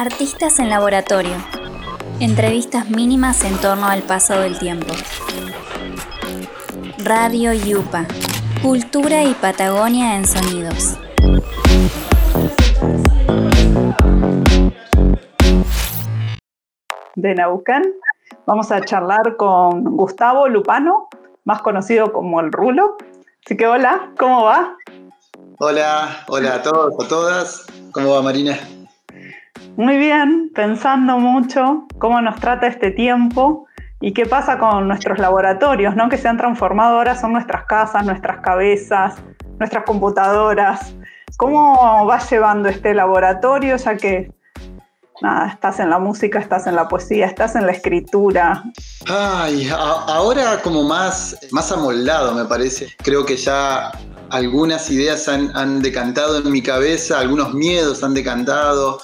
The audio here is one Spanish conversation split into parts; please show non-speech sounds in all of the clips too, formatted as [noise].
Artistas en laboratorio. Entrevistas mínimas en torno al paso del tiempo. Radio Yupa. Cultura y Patagonia en sonidos. De Naucán vamos a charlar con Gustavo Lupano, más conocido como el Rulo. Así que hola, ¿cómo va? Hola, hola a todos, a todas. ¿Cómo va Marina? Muy bien, pensando mucho cómo nos trata este tiempo y qué pasa con nuestros laboratorios, ¿no? Que se han transformado ahora, son nuestras casas, nuestras cabezas, nuestras computadoras. ¿Cómo vas llevando este laboratorio, ya que nada, estás en la música, estás en la poesía, estás en la escritura? Ay, ahora como más, más amoldado me parece. Creo que ya algunas ideas han, decantado en mi cabeza, algunos miedos han decantado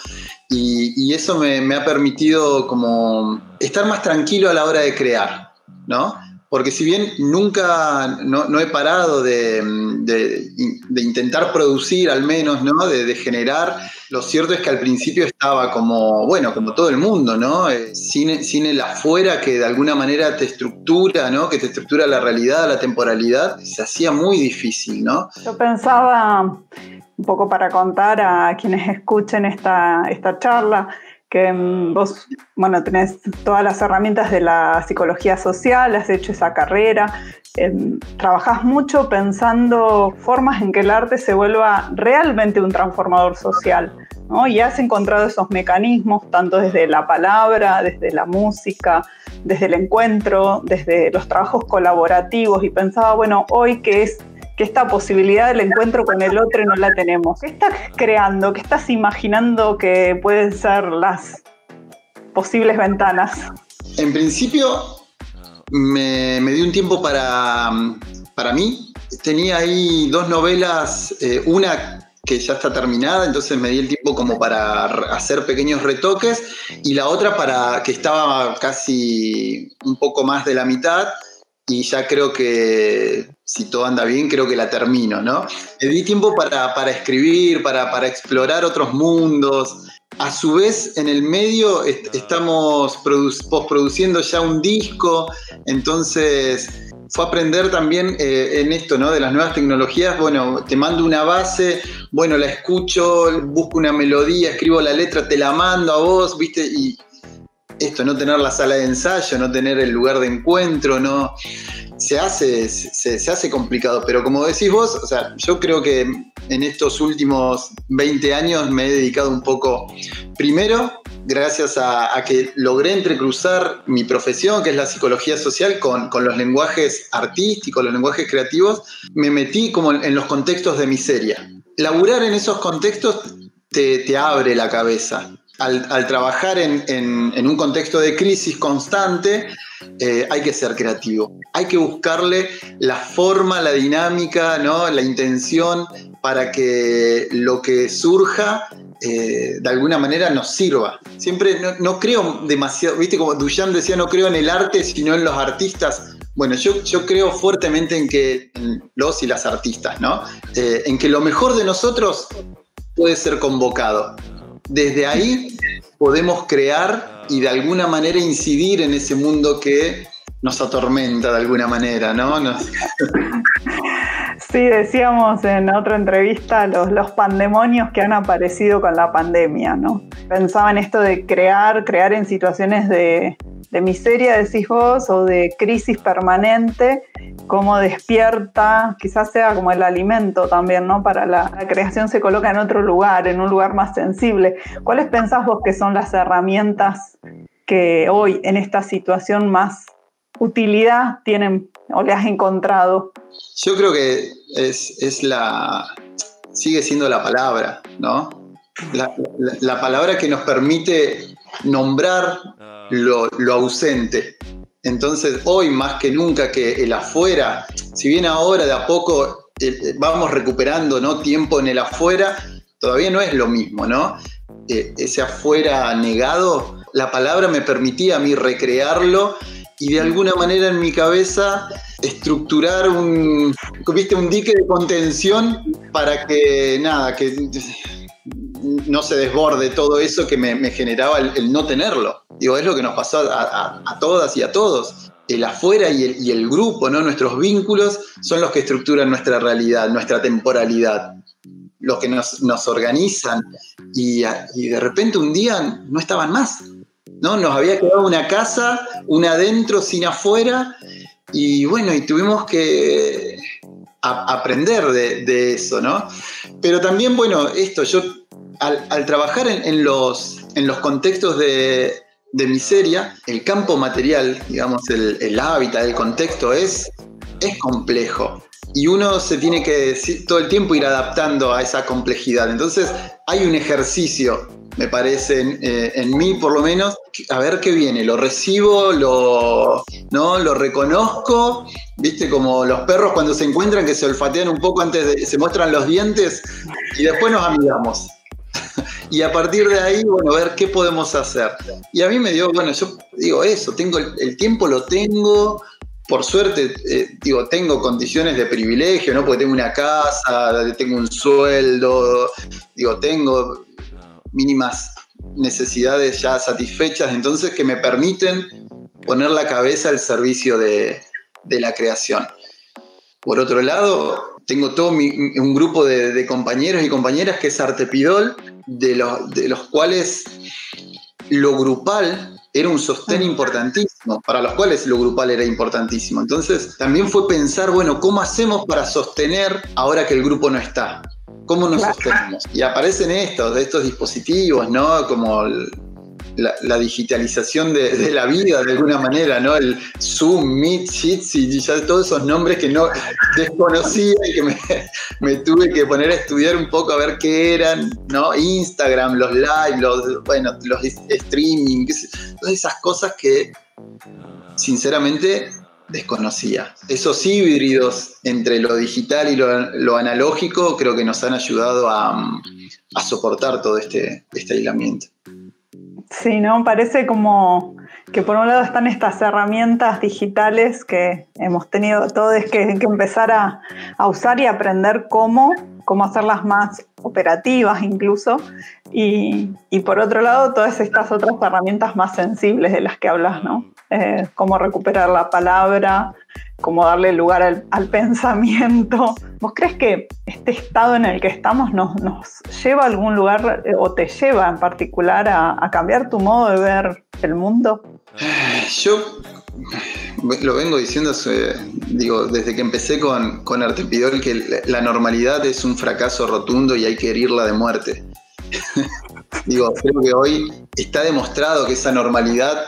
y, eso me, ha permitido como estar más tranquilo a la hora de crear, ¿no? Porque si bien nunca, no, he parado de, intentar producir al menos, ¿no? De, generar, lo cierto es que al principio estaba como, bueno, como todo el mundo, ¿no? Eh, sin, sin, el afuera que de alguna manera te estructura, ¿no? Que te estructura la realidad, la temporalidad, se hacía muy difícil, ¿no? Yo pensaba, un poco para contar a quienes escuchen esta, esta charla, que mm, vos, bueno, tenés todas las herramientas de la psicología social, has hecho esa carrera, em, trabajás mucho pensando formas en que el arte se vuelva realmente un transformador social, ¿no? Y has encontrado esos mecanismos, tanto desde la palabra, desde la música, desde el encuentro, desde los trabajos colaborativos, y pensaba, bueno, hoy que es que esta posibilidad del encuentro con el otro no la tenemos. ¿Qué estás creando? ¿Qué estás imaginando que pueden ser las posibles ventanas? En principio, me, di un tiempo para, para mí. Tenía ahí dos novelas, eh, una que ya está terminada, entonces me di el tiempo como para hacer pequeños retoques y la otra para que estaba casi un poco más de la mitad y ya creo que si todo anda bien, creo que la termino, ¿no? Me di tiempo para, escribir, para, explorar otros mundos. A su vez, en el medio estamos postproduciendo ya un disco, entonces fue aprender también eh, en esto, ¿no? De las nuevas tecnologías, bueno, te mando una base, bueno, la escucho, busco una melodía, escribo la letra, te la mando a vos, ¿viste? Y, esto, no tener la sala de ensayo, no tener el lugar de encuentro, no se hace, se, hace complicado. Pero como decís vos, o sea, yo creo que en estos últimos 20 años me he dedicado un poco, primero, gracias a, que logré entrecruzar mi profesión, que es la psicología social, con, los lenguajes artísticos, los lenguajes creativos, me metí como en, los contextos de miseria. Laburar en esos contextos te, te abre la cabeza al, trabajar en, un contexto de crisis constante, eh, hay que ser creativo. Hay que buscarle la forma, la dinámica, ¿no? la intención para que lo que surja eh, de alguna manera nos sirva. Siempre no, creo demasiado, viste como Duchamp decía, no creo en el arte, sino en los artistas. Bueno, yo, creo fuertemente en que los y las artistas, ¿no? Eh, en que lo mejor de nosotros puede ser convocado desde ahí podemos crear y de alguna manera incidir en ese mundo que nos atormenta de alguna manera, ¿no? [laughs] Sí, decíamos en otra entrevista los, los pandemonios que han aparecido con la pandemia, ¿no? Pensaba en esto de crear, crear en situaciones de, de miseria, decís vos, o de crisis permanente, cómo despierta, quizás sea como el alimento también, ¿no? Para la, creación se coloca en otro lugar, en un lugar más sensible. ¿Cuáles pensás vos que son las herramientas que hoy en esta situación más utilidad tienen o le has encontrado? Yo creo que es, la, sigue siendo la palabra, ¿no? la palabra que nos permite nombrar lo, ausente. Entonces, hoy más que nunca que el afuera, si bien ahora de a poco eh, vamos recuperando ¿no? tiempo en el afuera, todavía no es lo mismo, ¿no? Eh, ese afuera negado, la palabra me permitía a mí recrearlo y de alguna manera en mi cabeza estructurar un, un dique de contención para que nada, que no se desborde todo eso que me, generaba el, no tenerlo. Digo, es lo que nos pasó a, todas y a todos. El afuera y el, y el, grupo, ¿no? Nuestros vínculos son los que estructuran nuestra realidad, nuestra temporalidad, los que nos, organizan. Y de repente un día no estaban más. ¿No? Nos había quedado una casa, una adentro, sin afuera, y bueno, y tuvimos que aprender de, eso, ¿no? Pero también, bueno, esto, yo al, trabajar en, los, en los contextos de, miseria, el campo material, digamos, el, el hábitat, el contexto es, es complejo y uno se tiene que todo el tiempo ir adaptando a esa complejidad. Entonces hay un ejercicio, me parece, en, eh, mí por lo menos, a ver qué viene, lo recibo, lo, ¿no? lo reconozco, viste como los perros cuando se encuentran que se olfatean un poco antes de, se muestran los dientes y después nos amigamos. [laughs] y a partir de ahí, bueno, ver qué podemos hacer. Y a mí me dio, bueno, yo digo eso, tengo el tiempo lo tengo, por suerte, eh, digo, tengo condiciones de privilegio, ¿no? Porque tengo una casa, tengo un sueldo, digo, tengo mínimas necesidades ya satisfechas, entonces que me permiten poner la cabeza al servicio de, la creación. Por otro lado, tengo todo un grupo de, compañeros y compañeras que es Artepidol, de los, de los cuales lo grupal era un sostén importantísimo, para los cuales lo grupal era importantísimo. Entonces, también fue pensar, bueno, ¿cómo hacemos para sostener ahora que el grupo no está? ¿Cómo nos sostenemos? Y aparecen estos, estos dispositivos, ¿no? Como la, digitalización de, la vida de alguna manera, ¿no? El Zoom, Meet, Jitsi, y ya todos esos nombres que no desconocía y que me, [laughs] tuve que poner a estudiar un poco a ver qué eran, ¿no? Instagram, los live, los, bueno, los streaming, todas esas cosas que sinceramente desconocía. Esos híbridos entre lo digital y lo, analógico creo que nos han ayudado a, soportar todo este, este aislamiento. Sí, ¿no? Parece como que por un lado están estas herramientas digitales que hemos tenido todos que, que empezar a, usar y aprender cómo, cómo hacerlas más operativas incluso. Y, por otro lado, todas estas otras herramientas más sensibles de las que hablas, ¿no? Eh, cómo recuperar la palabra, cómo darle lugar al, pensamiento. ¿Vos crees que este estado en el que estamos nos, lleva a algún lugar eh, o te lleva en particular a, cambiar tu modo de ver el mundo? Yo lo vengo diciendo digo, desde que empecé con, con Artepidol que la normalidad es un fracaso rotundo y hay que herirla de muerte. [laughs] digo, creo que hoy está demostrado que esa normalidad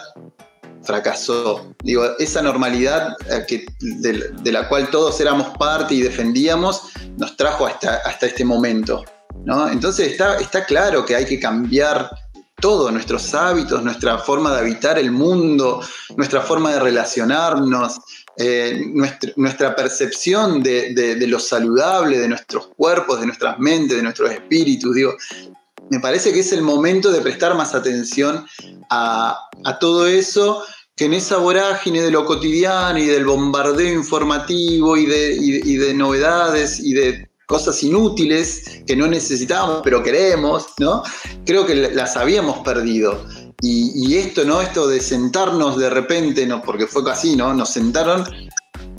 Digo, esa normalidad eh, que, de, la cual todos éramos parte y defendíamos nos trajo hasta, hasta este momento. ¿no? Entonces está, está claro que hay que cambiar todo, nuestros hábitos, nuestra forma de habitar el mundo, nuestra forma de relacionarnos, eh, nuestra, percepción de, lo saludable, de nuestros cuerpos, de nuestras mentes, de nuestros espíritus. Digo, me parece que es el momento de prestar más atención a, a todo eso que en esa vorágine de lo cotidiano y del bombardeo informativo y de, de novedades y de cosas inútiles que no necesitábamos pero queremos, ¿no? Creo que las habíamos perdido. Y, esto, ¿no? Esto de sentarnos de repente, ¿no? Porque fue así, ¿no? Nos sentaron,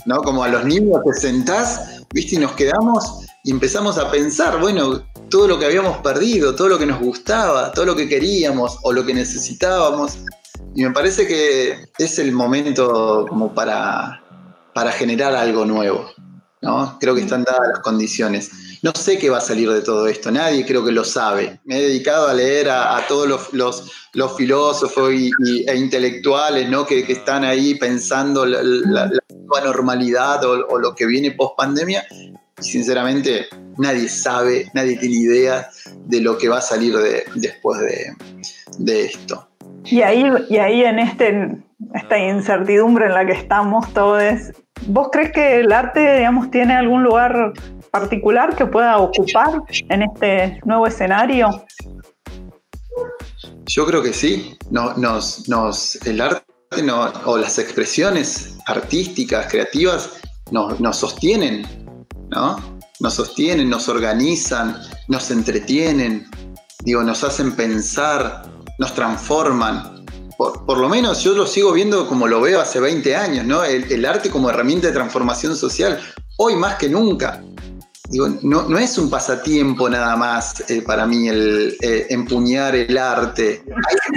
¿no? Como a los niños te sentás, ¿viste? Y nos quedamos y empezamos a pensar, bueno, todo lo que habíamos perdido, todo lo que nos gustaba, todo lo que queríamos o lo que necesitábamos. Y me parece que es el momento como para, para generar algo nuevo. ¿no? Creo que están dadas las condiciones. No sé qué va a salir de todo esto, nadie creo que lo sabe. Me he dedicado a leer a, todos los, los, filósofos y, e intelectuales ¿no? que, están ahí pensando la, nueva normalidad o, lo que viene post pandemia. Y sinceramente nadie sabe, nadie tiene idea de lo que va a salir de, después de, de esto. Y ahí, y ahí en este, esta incertidumbre en la que estamos todos, ¿vos crees que el arte, digamos, tiene algún lugar particular que pueda ocupar en este nuevo escenario? Yo creo que sí. nos, nos, el arte o las expresiones artísticas, creativas, nos, nos sostienen, ¿no? Nos sostienen, nos organizan, nos entretienen, digo, nos hacen pensar, nos transforman. Por, lo menos yo lo sigo viendo como lo veo hace 20 años, ¿no? El, arte como herramienta de transformación social, hoy más que nunca. Digo, no, es un pasatiempo nada más eh, para mí el eh, empuñar el arte.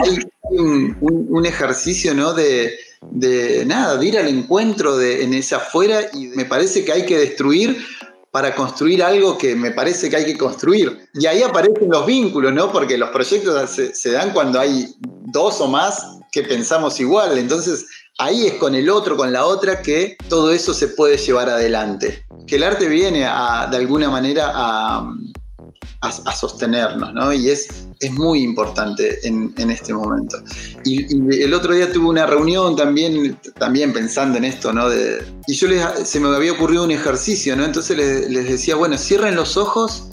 Hay, un, ejercicio, ¿no? De, de nada, de ir al encuentro de, en esa afuera y me parece que hay que destruir para construir algo que me parece que hay que construir. Y ahí aparecen los vínculos, ¿no? Porque los proyectos se, dan cuando hay dos o más que pensamos igual. Entonces ahí es con el otro, con la otra, que todo eso se puede llevar adelante. Que el arte viene a, de alguna manera a, a, sostenernos, ¿no? Y es, es muy importante en, en este momento. Y, el otro día tuve una reunión también, también pensando en esto, ¿no? Y yo les, se me había ocurrido un ejercicio, ¿no? Entonces les, decía, bueno, cierren los ojos,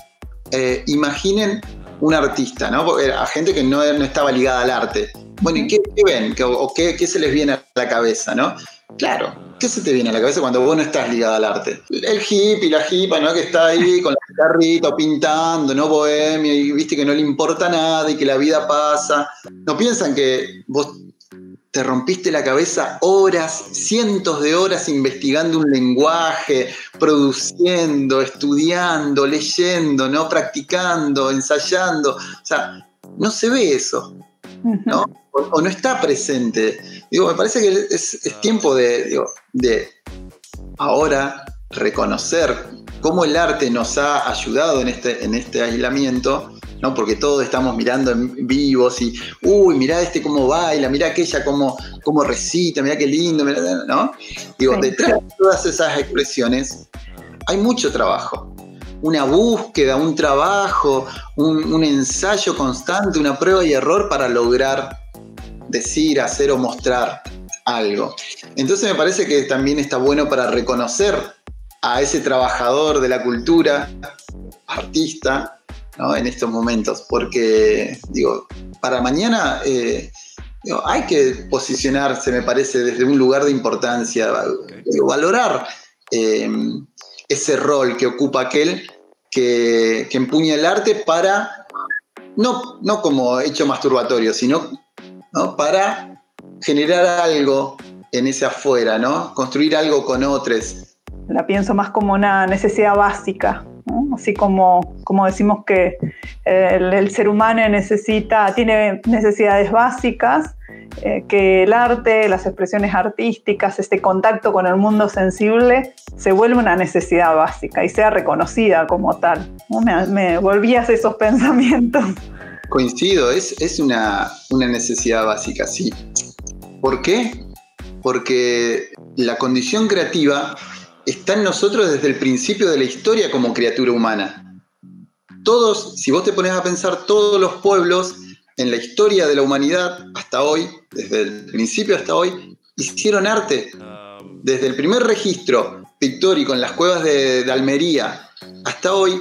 eh, imaginen un artista, ¿no? a gente que no, no, estaba ligada al arte. Bueno, ¿y qué, ven? ¿O qué, qué se les viene a la cabeza, no? Claro, ¿qué se te viene a la cabeza cuando vos no estás ligado al arte? El hippie, la hipa, ¿no? Que está ahí con la guitarrita pintando, ¿no? Bohemio, y viste que no le importa nada y que la vida pasa. ¿No piensan que vos te rompiste la cabeza horas, cientos de horas investigando un lenguaje, produciendo, estudiando, leyendo, ¿no? Practicando, ensayando. O sea, no se ve eso. ¿no? O, no está presente. Digo, me parece que es, tiempo de, de ahora reconocer cómo el arte nos ha ayudado en este, en este aislamiento, ¿no? Porque todos estamos mirando en vivos y, uy, mirá este cómo baila, mirá aquella cómo, cómo recita, mirá qué lindo, ¿no? Digo, detrás de todas esas expresiones hay mucho trabajo una búsqueda, un trabajo, un, ensayo constante, una prueba y error para lograr decir, hacer o mostrar algo. Entonces me parece que también está bueno para reconocer a ese trabajador de la cultura, artista, en estos momentos, porque digo, para mañana eh, hay que posicionarse, me parece, desde un lugar de importancia, valorar eh, ese rol que ocupa aquel que, empuña el arte para, no, no como hecho masturbatorio, sino para generar algo en ese afuera, ¿no? Construir algo con otros. La pienso más como una necesidad básica, así como, como decimos que el, el, ser humano necesita, tiene necesidades básicas, eh, que el arte, las expresiones artísticas, este contacto con el mundo sensible se vuelva una necesidad básica y sea reconocida como tal. Me, volvías esos [laughs] pensamientos. Coincido, es, es una, una necesidad básica, sí. ¿Por qué? Porque la condición creativa está en nosotros desde el principio de la historia como criatura humana. Todos, si vos te pones a pensar, todos los pueblos en la historia de la humanidad hasta hoy, desde el principio hasta hoy, hicieron arte. Desde el primer registro pictórico en las cuevas de, Almería hasta hoy,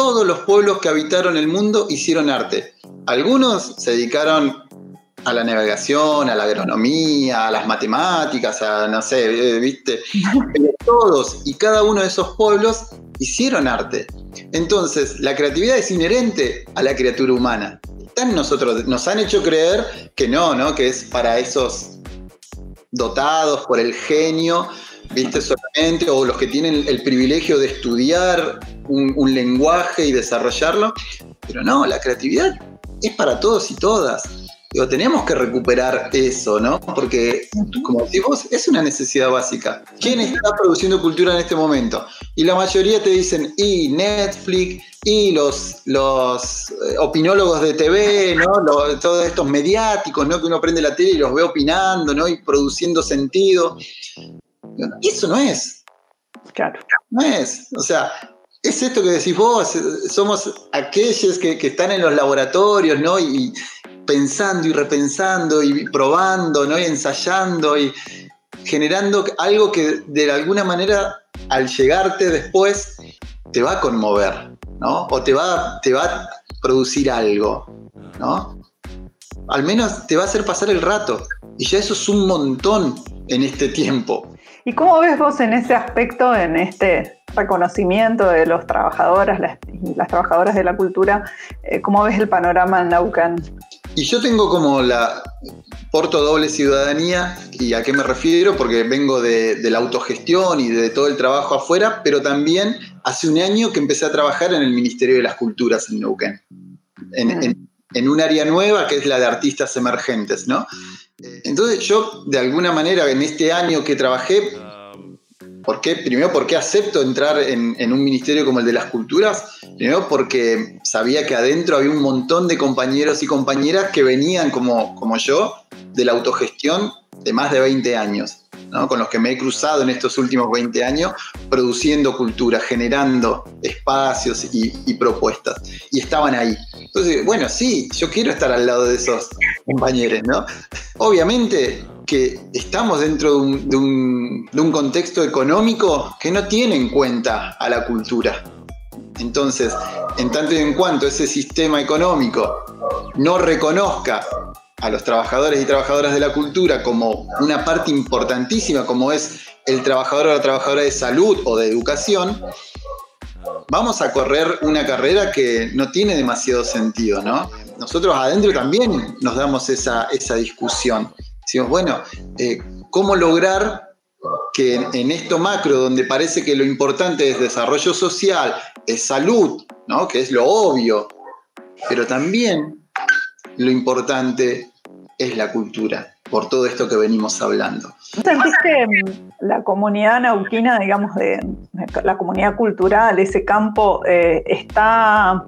todos los pueblos que habitaron el mundo hicieron arte. Algunos se dedicaron a la navegación, a la agronomía, a las matemáticas, a no sé, eh, viste. [laughs] Pero todos y cada uno de esos pueblos hicieron arte. Entonces, la creatividad es inherente a la criatura humana nosotros, nos han hecho creer que no, ¿no? Que es para esos dotados por el genio, ¿viste? Solamente, o los que tienen el privilegio de estudiar un lenguaje y desarrollarlo. Pero no, la creatividad es para todos y todas. Digo, tenemos que recuperar eso, ¿no? Porque, como decís es una necesidad básica. ¿Quién está produciendo cultura en este momento? Y la mayoría te dicen, y Netflix, y los, los eh, opinólogos de TV, ¿no? todos estos mediáticos, ¿no? Que uno prende la tele y los ve opinando, ¿no? Y produciendo sentido. Eso no es. Claro. No es. O sea, es esto que decís vos, somos aquellos que, están en los laboratorios, ¿no? Y, pensando y repensando y probando, ¿no? Y ensayando y generando algo que de alguna manera al llegarte después te va a conmover, ¿no? O te va, te va a producir algo, ¿no? Al menos te va a hacer pasar el rato. Y ya eso es un montón en este tiempo. ¿Y cómo ves vos en ese aspecto, en este reconocimiento de los trabajadoras las, las trabajadoras de la cultura, eh, ¿cómo ves el panorama en Naucan? Y yo tengo como la porto doble ciudadanía, ¿y a qué me refiero? Porque vengo de, la autogestión y de todo el trabajo afuera, pero también hace un año que empecé a trabajar en el Ministerio de las Culturas en Neuquén, en, en un área nueva que es la de artistas emergentes, ¿no? Entonces yo, de alguna manera, en este año que trabajé, ¿Por? Primero, porque acepto entrar en, un ministerio como el de las culturas? Primero, porque sabía que adentro había un montón de compañeros y compañeras que venían como, como yo de la autogestión de más de 20 años. con los que me he cruzado en estos últimos 20 años, produciendo cultura, generando espacios y, propuestas. Y estaban ahí. Entonces, bueno, sí, yo quiero estar al lado de esos compañeros, ¿no? Obviamente que estamos dentro de un, contexto económico que no tiene en cuenta a la cultura. Entonces, en tanto y en cuanto ese sistema económico no reconozca a los trabajadores y trabajadoras de la cultura como una parte importantísima, como es el trabajador o la trabajadora de salud o de educación, vamos a correr una carrera que no tiene demasiado sentido, ¿no? Nosotros adentro también nos damos esa, esa discusión. Decimos, bueno, eh, ¿cómo lograr que en, esto macro, donde parece que lo importante es desarrollo social, es salud, ¿no? que es lo obvio, pero también lo importante es la cultura, por todo esto que venimos hablando. ¿Sentís que mm, la comunidad nauquina, digamos, de, la comunidad cultural, ese campo, eh, está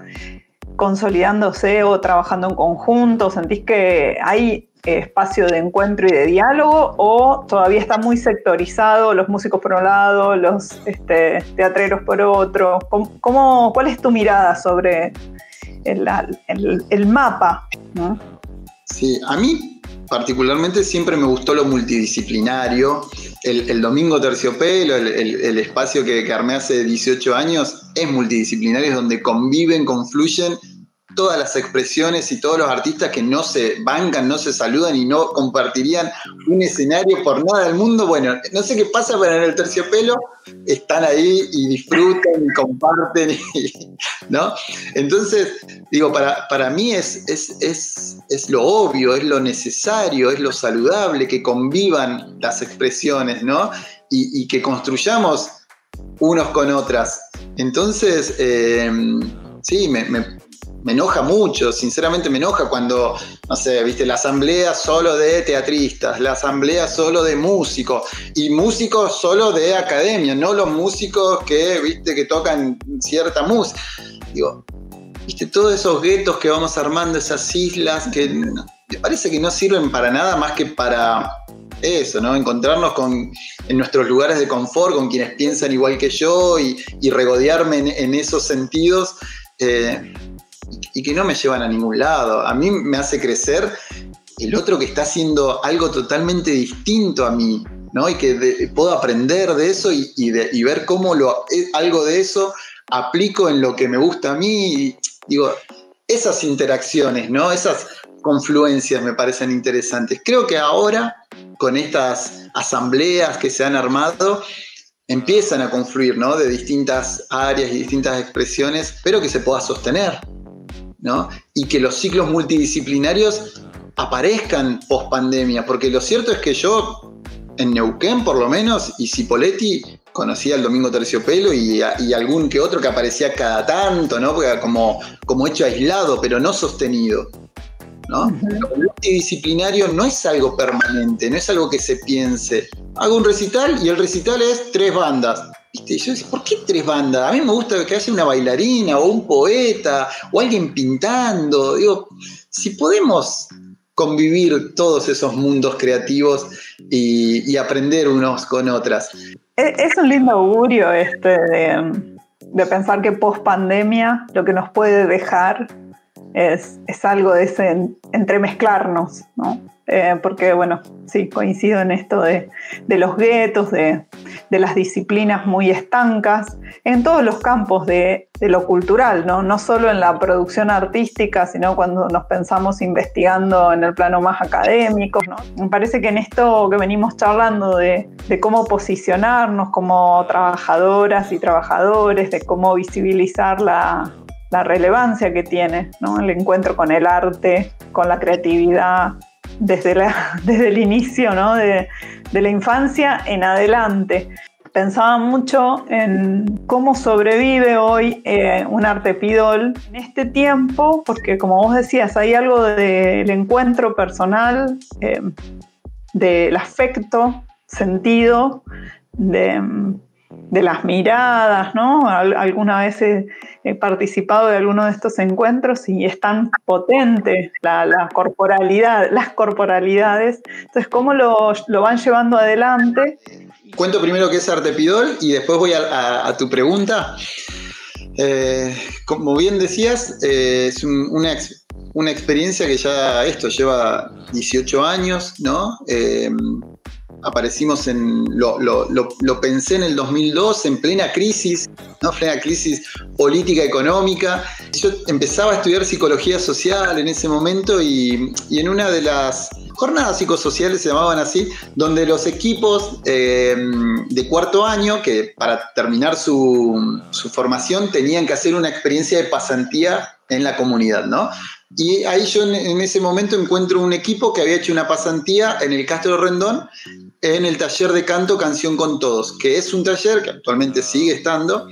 consolidándose o trabajando en conjunto? ¿Sentís que hay espacio de encuentro y de diálogo o todavía está muy sectorizado, los músicos por un lado, los este, teatreros por otro? ¿Cómo, cuál es tu mirada sobre el, mapa? Sí, a mí particularmente siempre me gustó lo multidisciplinario. El, Domingo Terciopelo, el, espacio que, que armé hace 18 años, es multidisciplinario, es donde conviven, confluyen todas las expresiones y todos los artistas que no se bancan, no se saludan y no compartirían un escenario por nada del mundo. Bueno, no sé qué pasa, pero en el terciopelo están ahí y disfrutan y comparten, ¿no? Entonces, digo, para, para mí es, es, es, lo obvio, es lo necesario, es lo saludable que convivan las expresiones, ¿no? Y, que construyamos unos con otras. Entonces, eh, sí, me enoja mucho, sinceramente me enoja cuando, no sé, viste, la asamblea solo de teatristas, la asamblea solo de músicos y músicos solo de academia, no los músicos que, viste, que tocan cierta música. Digo, viste, todos esos guetos que vamos armando, esas islas que me parece que no sirven para nada más que para eso, ¿no? Encontrarnos con, en nuestros lugares de confort, con quienes piensan igual que yo y, regodearme en, esos sentidos. Eh, y que no me llevan a ningún lado. A mí me hace crecer el otro que está haciendo algo totalmente distinto a mí, ¿no? Y que puedo aprender de eso y, ver cómo lo, eh, algo de eso aplico en lo que me gusta a mí. Digo, esas interacciones, ¿no? Esas confluencias me parecen interesantes. Creo que ahora, con estas asambleas que se han armado, empiezan a confluir, ¿no? De distintas áreas y distintas expresiones, pero que se pueda sostener. Y que los ciclos multidisciplinarios aparezcan post pandemia, porque lo cierto es que yo, en Neuquén por lo menos, y Cipoletti, conocía el Domingo Terciopelo y, y, algún que otro que aparecía cada tanto, ¿no? como, como hecho aislado, pero no sostenido. ¿no? Lo multidisciplinario no es algo permanente, no es algo que se piense. Hago un recital y el recital es tres bandas. ¿Viste? Yo decía, ¿por qué tres bandas? A mí me gusta que haya una bailarina o un poeta o alguien pintando. Digo, si podemos convivir todos esos mundos creativos y, aprender unos con otras. Es un lindo augurio este de, pensar que post pandemia lo que nos puede dejar es, es algo de ese entremezclarnos, ¿no? Eh, porque bueno, sí, coincido en esto de, los guetos, de, de las disciplinas muy estancas en todos los campos de, lo cultural, ¿no? no solo en la producción artística, sino cuando nos pensamos investigando en el plano más académico. ¿no? Me parece que en esto que venimos charlando de, cómo posicionarnos como trabajadoras y trabajadores, de cómo visibilizar la, relevancia que tiene el encuentro con el arte, con la creatividad, desde, [laughs] desde el inicio ¿no? de, la infancia en adelante. Pensaba mucho en cómo sobrevive hoy eh, un artepidol en este tiempo, porque como vos decías, hay algo del encuentro personal, eh, del afecto, sentido, de, de las miradas, ¿no? Alguna vez he, participado de alguno de estos encuentros y es tan potente la, corporalidad, las corporalidades. Entonces, ¿cómo lo, van llevando adelante? Cuento primero qué es Artepidol y después voy a, tu pregunta. Eh, como bien decías, eh, es una, una, experiencia que ya esto lleva 18 años, ¿no? Eh, aparecimos en, lo, lo, pensé en el 2002, en plena crisis, ¿no? plena crisis política, económica. Yo empezaba a estudiar psicología social en ese momento y, en una de las jornadas psicosociales se llamaban así, donde los equipos eh, de cuarto año, que para terminar su, su formación tenían que hacer una experiencia de pasantía en la comunidad, ¿no? Y ahí yo en, ese momento encuentro un equipo que había hecho una pasantía en el Castro Rendón en el taller de canto Canción con Todos, que es un taller que actualmente sigue estando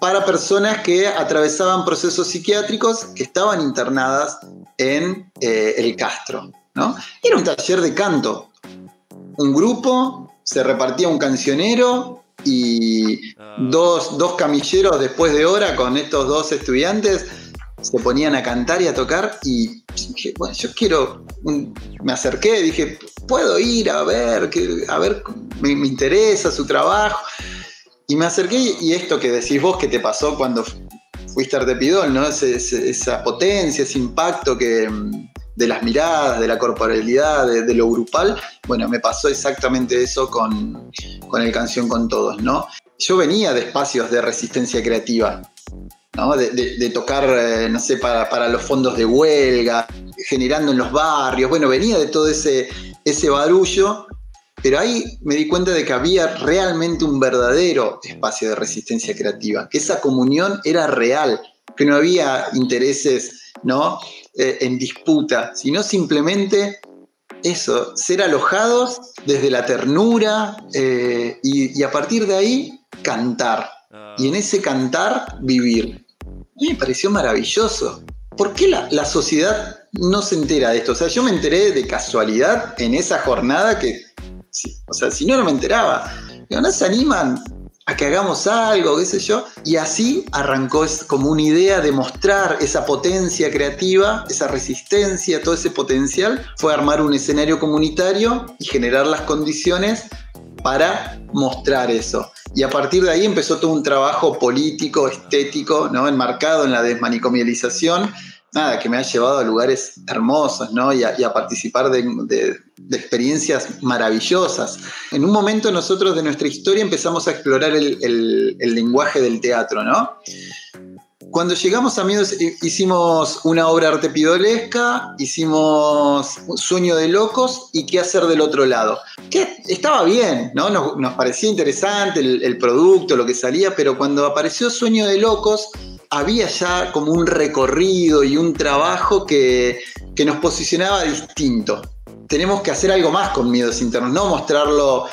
para personas que atravesaban procesos psiquiátricos que estaban internadas en eh, el Castro. ¿no? Era un taller de canto. Un grupo, se repartía un cancionero y dos, dos camilleros después de hora con estos dos estudiantes se ponían a cantar y a tocar y dije, bueno, yo quiero, me acerqué, dije, puedo ir a ver, a ver, me, interesa su trabajo. Y me acerqué y esto que decís vos que te pasó cuando fuiste Artepidol, ¿no? esa potencia, ese impacto que, de las miradas, de la corporalidad, de, lo grupal, bueno, me pasó exactamente eso con, con el Canción con Todos, ¿no? Yo venía de espacios de resistencia creativa, de, tocar, eh, no sé, para, los fondos de huelga, generando en los barrios. Bueno, venía de todo ese, ese barullo, pero ahí me di cuenta de que había realmente un verdadero espacio de resistencia creativa, que esa comunión era real, que no había intereses ¿no? Eh, en disputa, sino simplemente eso, ser alojados desde la ternura eh, y, y a partir de ahí cantar. Y en ese cantar vivir me pareció maravilloso. ¿Por qué la, sociedad no se entera de esto? O sea, yo me enteré de casualidad en esa jornada que, o sea, si no, no me enteraba. no se animan a que hagamos algo, qué sé yo. Y así arrancó como una idea de mostrar esa potencia creativa, esa resistencia, todo ese potencial. Fue armar un escenario comunitario y generar las condiciones para mostrar eso. Y a partir de ahí empezó todo un trabajo político, estético, ¿no? enmarcado en la desmanicomialización, nada, que me ha llevado a lugares hermosos ¿no? y, a, participar de, experiencias maravillosas. En un momento nosotros de nuestra historia empezamos a explorar el, el lenguaje del teatro, ¿no? Cuando llegamos a Miedos hicimos una obra artepidolesca, hicimos Sueño de Locos y qué hacer del otro lado. Que estaba bien, ¿no? Nos, parecía interesante el, producto, lo que salía, pero cuando apareció Sueño de Locos, había ya como un recorrido y un trabajo que, que nos posicionaba distinto. Tenemos que hacer algo más con Miedos Internos, no mostrarlo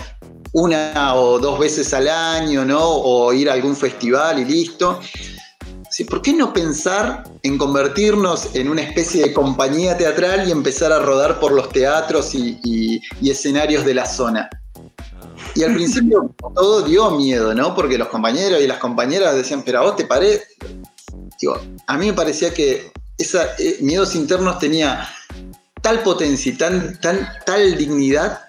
una o dos veces al año, ¿no? O ir a algún festival y listo ¿por qué no pensar en convertirnos en una especie de compañía teatral y empezar a rodar por los teatros y, escenarios de la zona? Y al principio todo dio miedo, ¿no? Porque los compañeros y las compañeras decían, pero a vos te parece. Digo, a mí me parecía que esa, eh, miedos internos tenía tal potencia y tan, tal dignidad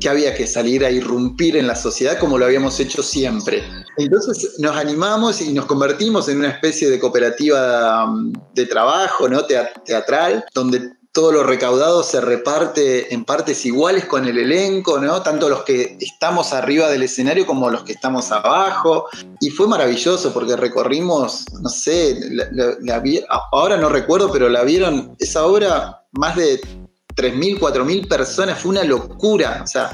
que había que salir a irrumpir en la sociedad como lo habíamos hecho siempre. Entonces nos animamos y nos convertimos en una especie de cooperativa mm, de trabajo ¿no? teatral, donde todo lo recaudado se reparte en partes iguales con el elenco, ¿no? Tanto los que estamos arriba del escenario como los que estamos abajo. Y fue maravilloso porque recorrimos, no sé, ahora no recuerdo, pero la vieron, esa obra, más de 3.000, 4.000 personas, fue una locura. O sea,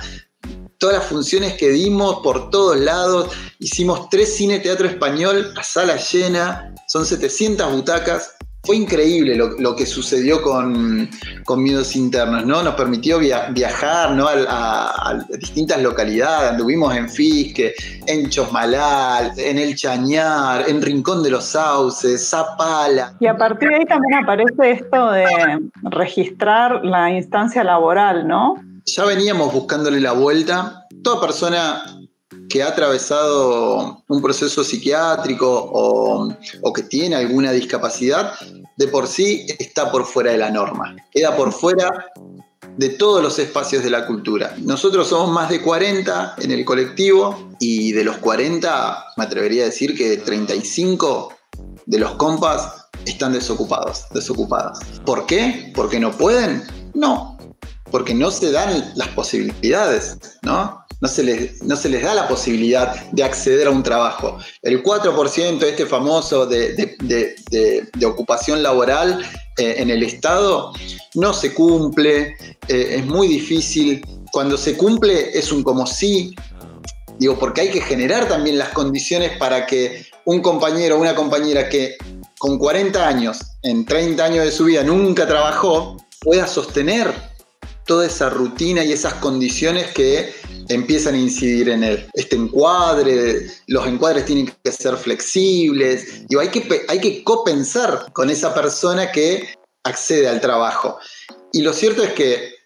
todas las funciones que dimos por todos lados, hicimos tres cine teatro español a sala llena, son 700 butacas fue increíble lo, que sucedió con, Miedos Internos, ¿no? Nos permitió viajar ¿no? a, distintas localidades, anduvimos en Fisque, en Chosmalal, en El Chañar, en Rincón de los Sauces, Zapala. Y a partir de ahí también aparece esto de registrar la instancia laboral, ¿no? Ya veníamos buscándole la vuelta. Toda persona que ha atravesado un proceso psiquiátrico o, que tiene alguna discapacidad, de por sí está por fuera de la norma, queda por fuera de todos los espacios de la cultura. Nosotros somos más de 40 en el colectivo y de los 40 me atrevería a decir que 35 de los compas están desocupados, desocupadas. ¿Por qué? ¿Porque no pueden? No, porque no se dan las posibilidades, ¿no? No se, les, no se les da la posibilidad de acceder a un trabajo. El 4%, este famoso de, ocupación laboral eh, en el Estado, no se cumple, eh, es muy difícil. Cuando se cumple es un como sí, digo, porque hay que generar también las condiciones para que un compañero o una compañera que con 40 años, en 30 años de su vida, nunca trabajó, pueda sostener toda esa rutina y esas condiciones que empiezan a incidir en él. Este encuadre, los encuadres tienen que ser flexibles, y hay que, hay que copensar con esa persona que accede al trabajo. Y lo cierto es que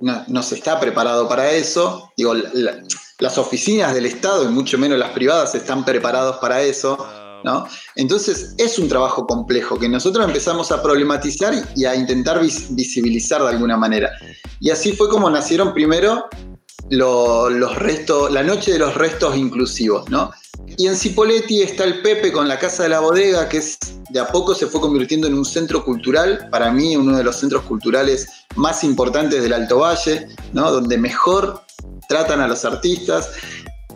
no, se está preparado para eso. Digo, las oficinas del Estado y mucho menos las privadas están preparados para eso. ¿no? Entonces es un trabajo complejo que nosotros empezamos a problematizar y a intentar visibilizar de alguna manera. Y así fue como nacieron primero los restos, la noche de los restos inclusivos, ¿no? Y en Cipoletti está el Pepe con la Casa de la Bodega, que es, de a poco se fue convirtiendo en un centro cultural, para mí uno de los centros culturales más importantes del Alto Valle, ¿no? donde mejor tratan a los artistas.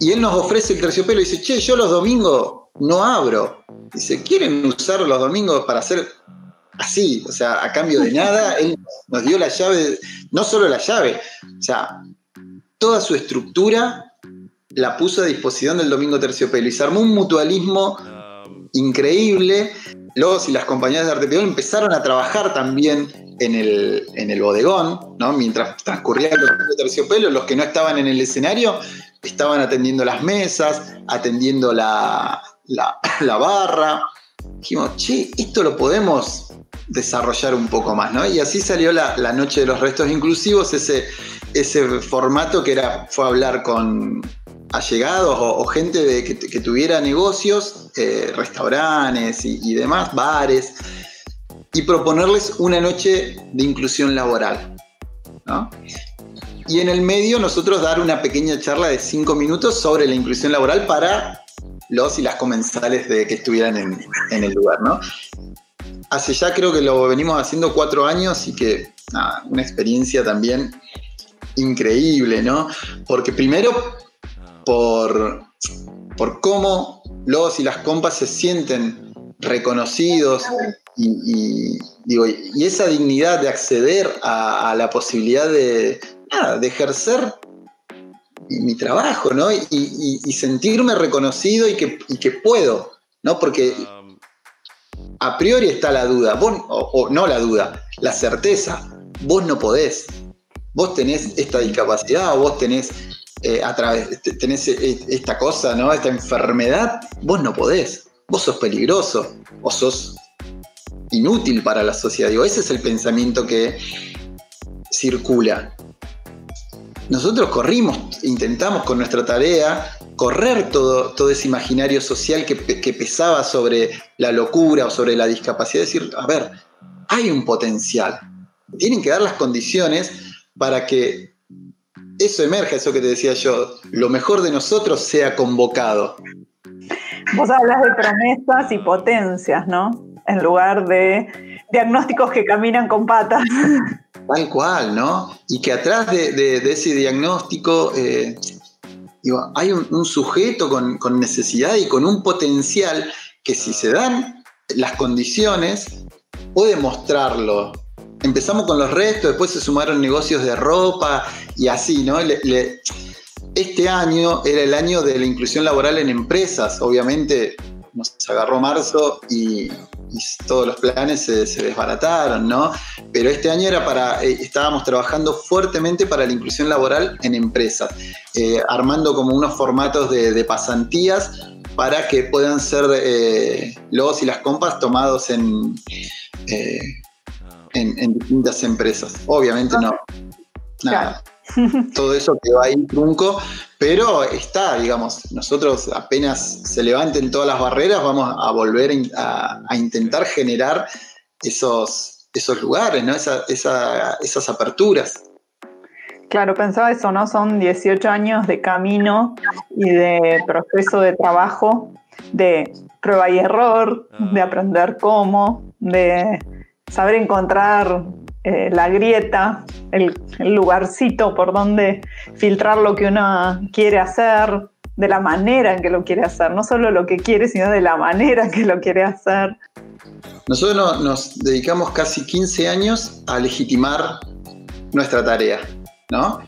Y él nos ofrece el terciopelo y dice, che, yo los domingos no abro. Dice, ¿quieren usar los domingos para hacer así? O sea, a cambio de nada, él nos dio la llave, no solo la llave, o sea, toda su estructura la puso a disposición del Domingo Terciopelo y se armó un mutualismo increíble. Luego, si las compañías de arte empezaron a trabajar también en el, en el bodegón, ¿no? mientras transcurría el Domingo Terciopelo, los que no estaban en el escenario estaban atendiendo las mesas, atendiendo la, la, [laughs] barra. Dijimos, che, esto lo podemos desarrollar un poco más, ¿no? Y así salió la, la Noche de los Restos Inclusivos, ese ese formato que era, fue hablar con allegados o, gente de, que, tuviera negocios, eh, restaurantes y, demás, bares, y proponerles una noche de inclusión laboral. Y en el medio nosotros dar una pequeña charla de cinco minutos sobre la inclusión laboral para los y las comensales de, que estuvieran en, el lugar. ¿no? Hace ya creo que lo venimos haciendo cuatro años y que una experiencia también increíble, ¿no? Porque primero, por, por cómo los y las compas se sienten reconocidos y, digo, y esa dignidad de acceder a, la posibilidad de, de ejercer mi trabajo, ¿no? Y, sentirme reconocido y que, puedo, ¿no? Porque a priori está la duda, o no la duda, la certeza, vos no podés vos tenés esta discapacidad o vos tenés, eh, a través, tenés e, esta cosa, ¿no? Esta enfermedad, vos no podés. Vos sos peligroso o sos inútil para la sociedad. Ese es el pensamiento que circula. Nosotros corrimos, intentamos con nuestra tarea correr todo, ese imaginario social que pesaba sobre la locura o sobre la discapacidad, decir, a ver, hay un potencial. Tienen que dar las condiciones para que eso emerja, eso que te decía yo, lo mejor de nosotros sea convocado. Vos hablas de promesas y potencias, ¿no? en lugar de diagnósticos que caminan con patas. [laughs] Tal cual, ¿no? Y que atrás de, ese diagnóstico eh, hay un, sujeto con, con, necesidad y con un potencial que si se dan las condiciones, puede mostrarlo. Empezamos con los restos, después se sumaron negocios de ropa y así, ¿no? este año era el año de la inclusión laboral en empresas. Obviamente nos agarró marzo y, todos los planes se, desbarataron, ¿no? Pero este año era para, eh, estábamos trabajando fuertemente para la inclusión laboral en empresas, eh, armando como unos formatos de, pasantías para que puedan ser eh, los y las compas tomados en, en, distintas empresas. Obviamente no. Nada. [laughs] Todo eso quedó ahí trunco, pero está, digamos, nosotros apenas se levanten todas las barreras, vamos a volver a, intentar generar esos, esos lugares, ¿no? esas aperturas. Claro, pensaba eso, ¿no? Son 18 años de camino y de proceso de trabajo, de prueba y error, de aprender cómo, de saber encontrar eh, la grieta, el, lugarcito por donde filtrar lo que uno quiere hacer, de la manera en que lo quiere hacer, no solo lo que quiere, sino de la manera en que lo quiere hacer. Nosotros nos dedicamos casi 15 años a legitimar nuestra tarea, ¿no?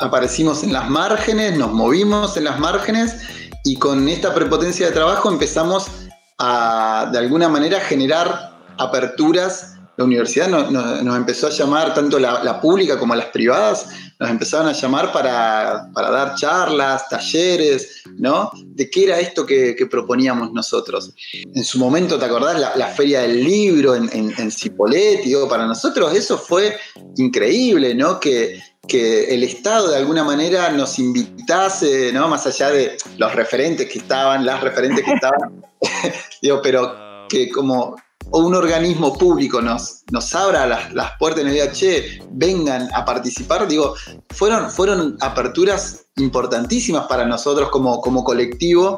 Aparecimos en las márgenes, nos movimos en las márgenes y con esta prepotencia de trabajo empezamos a, de alguna manera, generar aperturas la universidad nos empezó a llamar, tanto la, pública como las privadas, nos empezaron a llamar para, dar charlas, talleres, ¿no? De qué era esto que, proponíamos nosotros. En su momento, ¿te acordás? La, feria del libro en, en, en para nosotros eso fue increíble, ¿no? Que, que el Estado de alguna manera nos invitase, ¿no? Más allá de los referentes que estaban, las referentes que estaban, [laughs] digo, pero que como o un organismo público nos, nos abra las, puertas y nos diga, che, vengan a participar, digo, fueron, fueron aperturas importantísimas para nosotros como, como colectivo.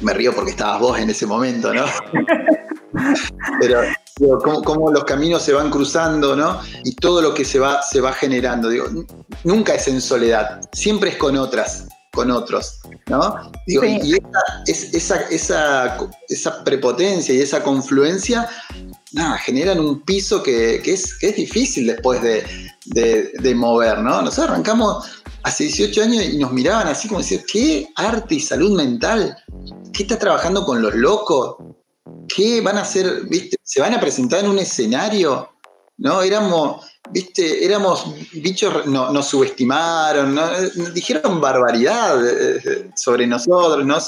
Me río porque estabas vos en ese momento, ¿no? [laughs] Pero digo, cómo, los caminos se van cruzando, ¿no? Y todo lo que se va, se va generando. Digo, nunca es en soledad, siempre es con otras con otros, ¿no? y esa, esa, esa, prepotencia y esa confluencia, nada, generan un piso que, es, es, difícil después de, mover, ¿no? Nosotros arrancamos hace 18 años y nos miraban así como decir, ¿qué arte y salud mental? ¿Qué estás trabajando con los locos? ¿Qué van a hacer? ¿Viste? ¿Se van a presentar en un escenario? ¿No? Éramos viste, éramos bichos, no, nos subestimaron, nos dijeron barbaridad eh, eh, sobre nosotros, ¿no?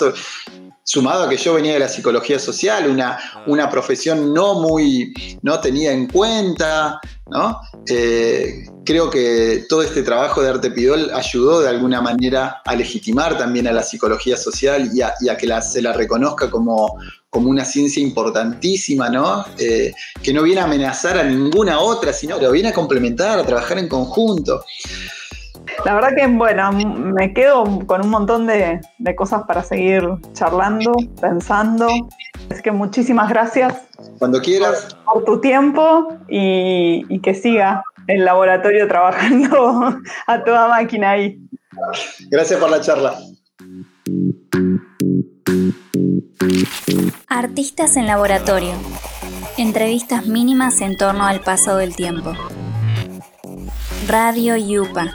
Sumado a que yo venía de la psicología social, una, una profesión no muy, no tenía en cuenta, ¿no? Eh, creo que todo este trabajo de Arte Pidol ayudó de alguna manera a legitimar también a la psicología social y a, que se la reconozca como, como una ciencia importantísima, ¿no? Eh, que no viene a amenazar a ninguna otra, sino que viene a complementar, a trabajar en conjunto. La verdad que, bueno, me quedo con un montón de, cosas para seguir charlando, pensando. Es que muchísimas gracias. Cuando quieras. Por, tu tiempo y, que siga el laboratorio trabajando [laughs] a toda máquina ahí. Gracias por la charla. Artistas en laboratorio. Entrevistas mínimas en torno al paso del tiempo. Radio Yupa.